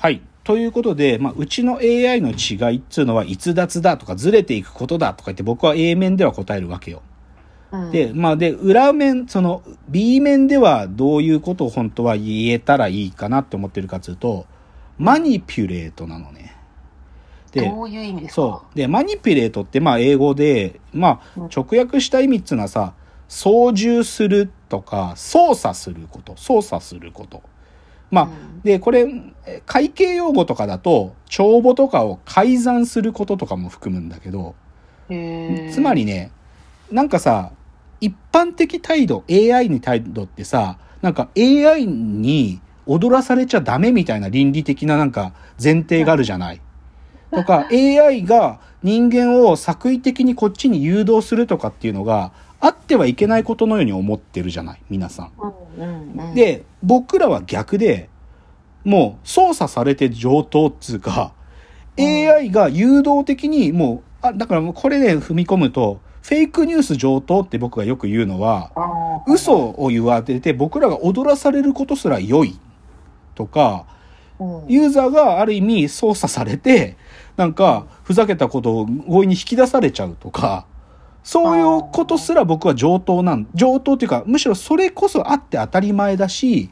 はい。ということで、まあ、うちの AI の違いっていうのは逸脱だとかずれていくことだとか言って僕は A 面では答えるわけよ。うん、で、まあ、で、裏面、その B 面ではどういうことを本当は言えたらいいかなって思ってるかというと、マニピュレートなのね。で、どういう意味ですか？そう。で、マニピュレートってまあ英語で、まあうん直訳した意味っていうのはさ、操縦するとか、操作すること、操作すること。まあ、うん。で、これ、え会計用語とかだと、帳簿とかを改ざんすることとかも含むんだけど、つまりね、なんかさ、一般的態度、AI に態度ってさ、なんか AI に踊らされちゃダメみたいな倫理的ななんか前提があるじゃない。とか、AI が人間を作為的にこっちに誘導するとかっていうのがあってはいけないことのように思ってるじゃない、皆さん。うんうんうん、で、僕らは逆で、もう操作されて上等っつうか、うん。AI が誘導的にもう、あ、だからもうこれで踏み込むと、フェイクニュース上等って僕がよく言うのは、嘘を言われて僕らが踊らされることすら良い。とか、うん。ユーザーがある意味操作されて、なんかふざけたことを強引に引き出されちゃうとか、そういうことすら僕は上等なん、上等っていうか、むしろそれこそあって当たり前だし、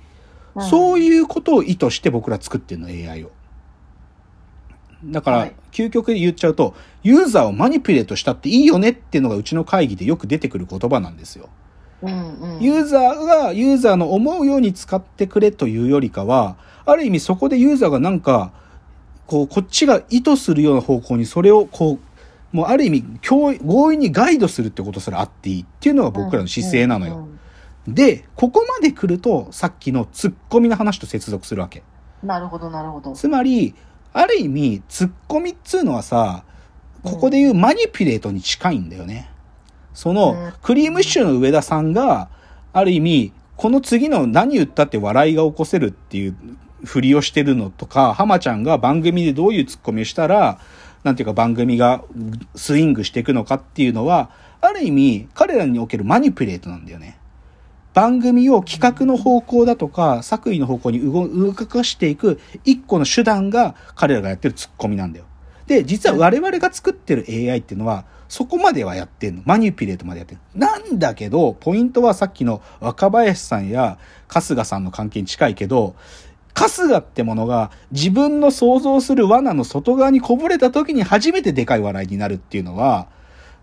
そういうことを意図して僕ら作ってるの、AI を。だから、はい究極で言っちゃうと、ユーザーをマニピュレートしたっていいよねっていうのがうちの会議でよく出てくる言葉なんですよ。うんうん、ユーザーがユーザーの思うように使ってくれというよりかは、ある意味そこでユーザーがなんか、こう、こっちが意図するような方向にそれをこう、もうある意味強強引にガイドするってことすらあっていいっていうのが僕らの姿勢なのよ。で、ここまで来るとさっきのツッコミの話と接続するわけ。なるほどなるほど。つまり、ある意味、ツッコミっつうのはさ、ここで言うマニピュレートに近いんだよね。そうんの、クリームシチューの上田さんが、ある意味、この次の何言ったって笑いが起こせるっていうふりをしてるのとか、浜ちゃんが番組でどういうツッコミをしたら、なんていうか番組がスイングしていくのかっていうのは、ある意味、彼らにおけるマニピレートなんだよね。番組を企画の方向だとか、作為の方向に動かしていく一個の手段が彼らがやってるツッコミなんだよ。で、実は我々が作ってる AI っていうのは、そこまではやってんの。マニュピレートまでやってる。なんだけど、ポイントはさっきの若林さんや春日さんの関係に近いけど、春日ってものが自分の想像する罠の外側にこぼれた時に初めてでかい笑いになるっていうのは、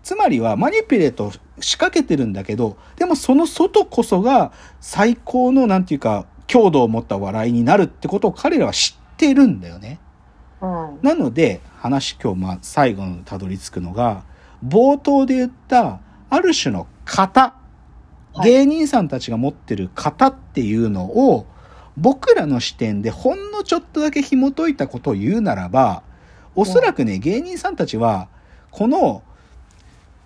つまりはマニピュレートを仕掛けてるんだけど、でもその外こそが最高のなんていうか強度を持った笑いになるってことを彼らは知ってるんだよね。うん。なので話今日まあ最後のたどり着くのが、冒頭で言ったある種の型、はい。芸人さんたちが持ってる型っていうのを僕らの視点でほんのちょっとだけ紐解いたことを言うならば、おそらくね、芸人さんたちは、この、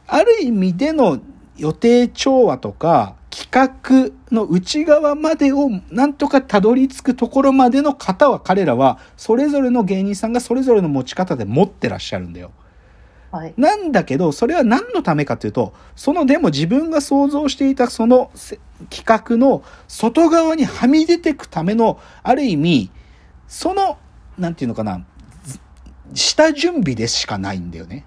ある意味での予定調和とか企画の内側までをなんとかたどり着くところまでの型は彼らはそれぞれの芸人さんがそれぞれの持ち方で持ってらっしゃるんだよ。はい。なんだけど、それは何のためかというと、そのでも自分が想像していたそのせ企画の外側にはみ出てくための、ある意味、その、なんていうのかな、ず下準備でしかないんだよね。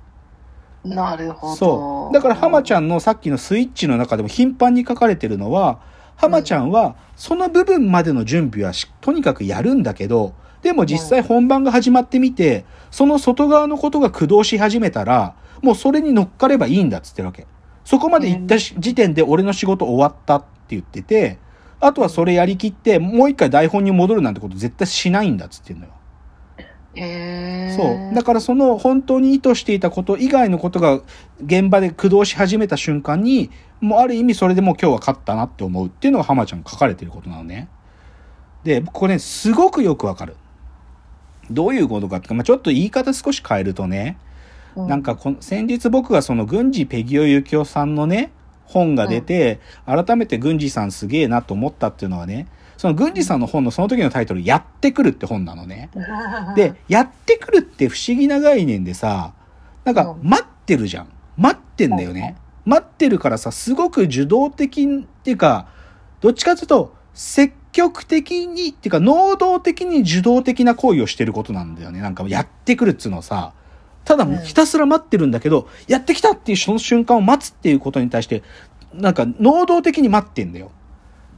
なるほど。そう。だから浜ちゃんのさっきのスイッチの中でも頻繁に書かれてるのは、浜ちゃんはその部分までの準備はしとにかくやるんだけど、でも実際本番が始まってみて、その外側のことが駆動し始めたら、もうそれに乗っかればいいんだっつってるわけ。そこまで行ったし時点で俺の仕事終わったって言ってて、あとはそれやりきって、もう一回台本に戻るなんてこと絶対しないんだっつってんのよ。へーそう。だからその本当に意図していたこと以外のことが現場で駆動し始めた瞬間に、もうある意味それでもう今日は勝ったなって思うっていうのが浜ちゃんが書かれてることなのね。で、これね、すごくよくわかる。どういうことかっていうか、まあ、ちょっと言い方少し変えるとね、うなんかこの先日僕がその郡司ペギオユキオさんのね、本が出て、改めて郡司さんすげえなと思ったっていうのはね、その郡司さんの本のその時のタイトル、やってくるって本なのね。で、やってくるって不思議な概念でさ、なんかうん待ってるじゃん。待ってんだよね。待ってるからさ、すごく受動的っていうか、どっちかというと、積極的に、っていうか、能動的に受動的な行為をしてることなんだよね。なんか、やってくるっつうのさ、ただひたすら待ってるんだけど、やってきたっていうその瞬間を待つっていうことに対して、なんか、能動的に待ってんだよ。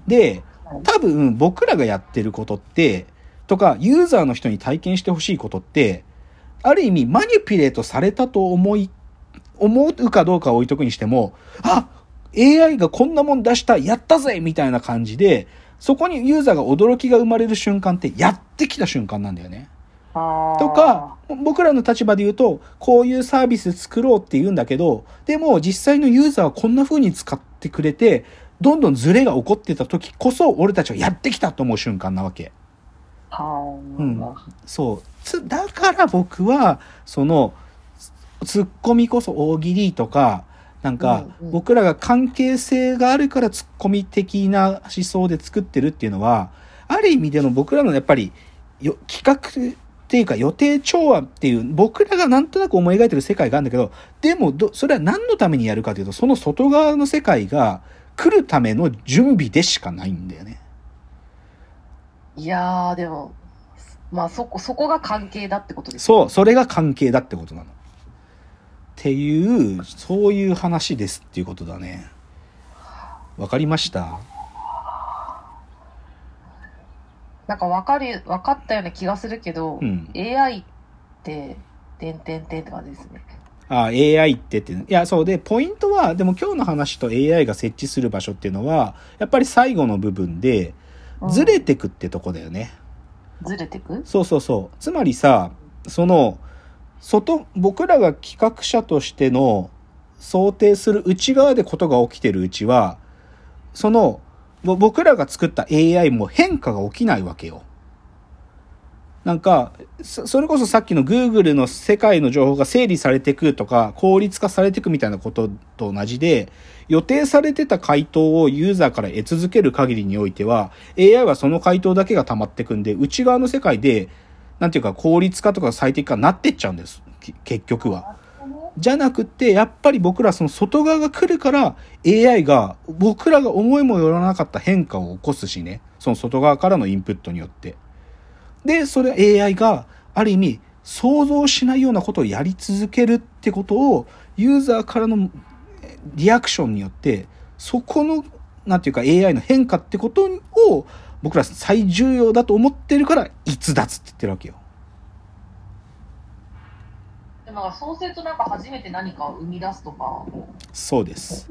で、多分僕らがやってることって、とか、ユーザーの人に体験してほしいことって、ある意味マニピュレートされたと思い、思うかどうかは置いとくにしても、あ !AI がこんなもん出したやったぜみたいな感じで、そこにユーザーが驚きが生まれる瞬間って、やってきた瞬間なんだよね。とか、僕らの立場で言うと、こういうサービス作ろうって言うんだけど、でも実際のユーザーはこんな風に使ってくれて、どんどんズレが起こってた時こそ、俺たちはやってきたと思う瞬間なわけ。うんそう。つだから僕は、その、ツッコミこそ大喜利とか、なんか、僕らが関係性があるからツッコミ的な思想で作ってるっていうのは、ある意味での僕らのやっぱり、よ企画っていうか予定調和っていう、僕らがなんとなく思い描いてる世界があるんだけど、でもど、それは何のためにやるかというと、その外側の世界が来るための準備でしかないんだよね。いやー、でも、まあそこ、そこが関係だってことですそう、それが関係だってことなの。っていう、そういう話ですっていうことだね。わかりました？なんか分かる、分かったような気がするけど、うん AI って、てんてんてんって感じですね。あ AI ってって、いや、そうで、ポイントは、でも今日の話と AI が設置する場所っていうのは、やっぱり最後の部分で、うんずれてくってとこだよね。ずれてく？そうそうそう。つまりさ、その、外、僕らが企画者としての想定する内側でことが起きてるうちは、その、ぼ僕らが作った AI も変化が起きないわけよ。なんか、それこそさっきの Google の世界の情報が整理されていくとか、効率化されていくみたいなことと同じで、予定されてた回答をユーザーから得続ける限りにおいては、AI はその回答だけが溜まっていくんで、内側の世界で、なんていうか効率化とか最適化になってっちゃうんです。結局は。じゃなくて、やっぱり僕らその外側が来るから、AI が僕らが思いもよらなかった変化を起こすしね。その外側からのインプットによって。で、それ AI がある意味想像しないようなことをやり続けるってことをユーザーからのリアクションによってそこのなんていうか AI の変化ってことを僕ら最重要だと思ってるから逸脱って言ってるわけよ。なんかそうするとなんか初めて何かを生み出すとか、そうです。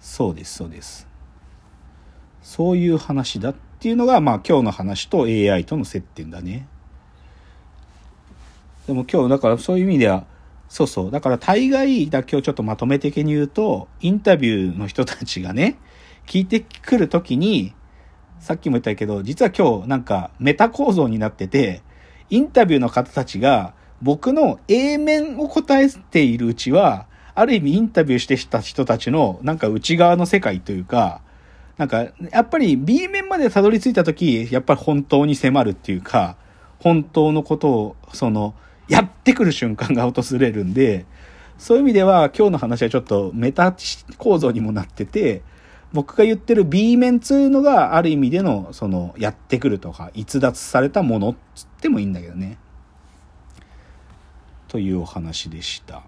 そうです、そうです。そういう話だっていうのが、まあ今日の話と AI との接点だね。でも今日、だからそういう意味では、そうそう。だから大概だ今日ちょっとまとめ的に言うと、インタビューの人たちがね、聞いてくるときに、さっきも言ったけど、実は今日なんかメタ構造になってて、インタビューの方たちが僕の A 面を答えているうちは、ある意味インタビューしてきた人たちのなんか内側の世界というか、なんかやっぱり B 面までたどり着いた時、やっぱり本当に迫るっていうか、本当のことを、その、やってくる瞬間が訪れるんで、そういう意味では今日の話はちょっとメタ構造にもなってて、僕が言ってる B 面っつうのがある意味での、その、やってくるとか、逸脱されたものっつってもいいんだけどね。というお話でした。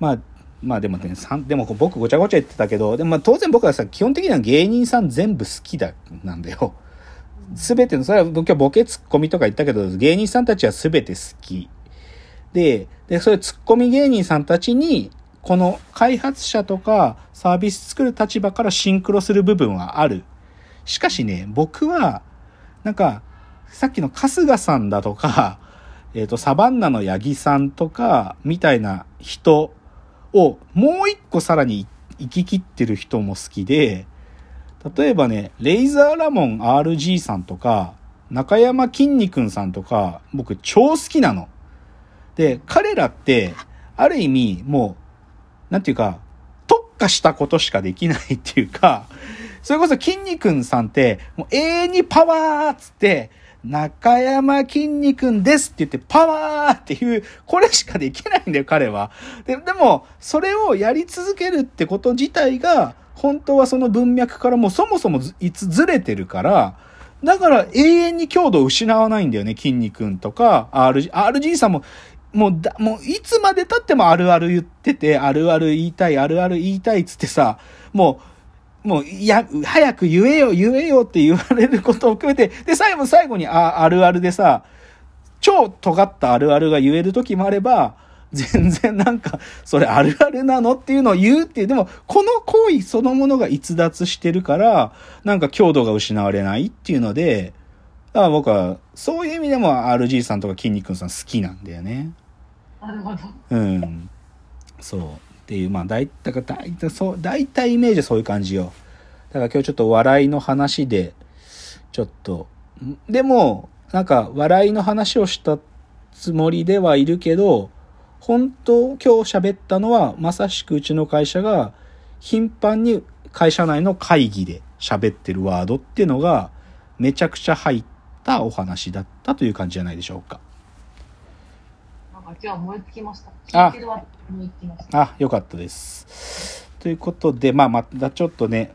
まあ、まあでもね、さんでも僕ごちゃごちゃ言ってたけど、でもまあ当然僕はさ、基本的には芸人さん全部好きだ、なんだよ。すべての、それは僕はボケツッコミとか言ったけど、芸人さんたちはすべて好き。で、で、それツッコミ芸人さんたちに、この開発者とかサービス作る立場からシンクロする部分はある。しかしね、僕は、なんか、さっきの春日さんだとか、えっ、と、サバンナの八木さんとか、みたいな人を、もう一個さらに生き切ってる人も好きで、例えばね、レイザーラモン RG さんとか、中山きんに君さんとか、僕超好きなの。で、彼らって、ある意味、もう、なんていうか、特化したことしかできないっていうか、それこそ筋肉さんって、もう永遠にパワーっつって、中山筋肉ですって言って、パワーっていう、これしかできないんだよ、彼は。ででも、それをやり続けるってこと自体が、本当はその文脈からもうそもそもずいつずれてるから、だから永遠に強度を失わないんだよね、筋肉とか、RG、RG さんも、もうだ、もういつまで経ってもあるある言ってて、あるある言いたい、あるある言いたいっつってさ、もう、もう、いや、早く言えよ、言えよって言われることを含めて、で、最後、最後に、あ、あるあるでさ、超尖ったあるあるが言える時もあれば、全然なんか、それあるあるなのっていうのを言うっていう、でも、この行為そのものが逸脱してるから、なんか強度が失われないっていうので、だから僕は、そういう意味でも RG さんとか筋肉さん好きなんだよね。なるほど。うん。そう。っていう、まあ、大体、だから大体、そう、大体イメージはそういう感じよ。だから今日ちょっと笑いの話で、ちょっと、でも、なんか、笑いの話をしたつもりではいるけど、本当、今日喋ったのは、まさしくうちの会社が、頻繁に会社内の会議で喋ってるワードっていうのが、めちゃくちゃ入ったお話だったという感じじゃないでしょうか。なんか今日は燃え尽きました。あ聞いてるわ燃え尽きました。あ、よかったです。ということで、まあ、またちょっとね、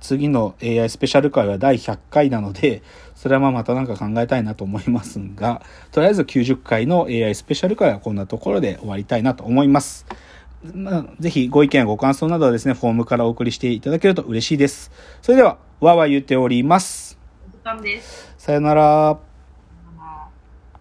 次の AI スペシャル回は第100回なので、それはまあまたなんか考えたいなと思いますが、とりあえず90回の AI スペシャル回はこんなところで終わりたいなと思います。まあ、ぜひご意見、ご感想などはですね、フォームからお送りしていただけると嬉しいです。それでは、わーわー言っております。お時間です。さよなら。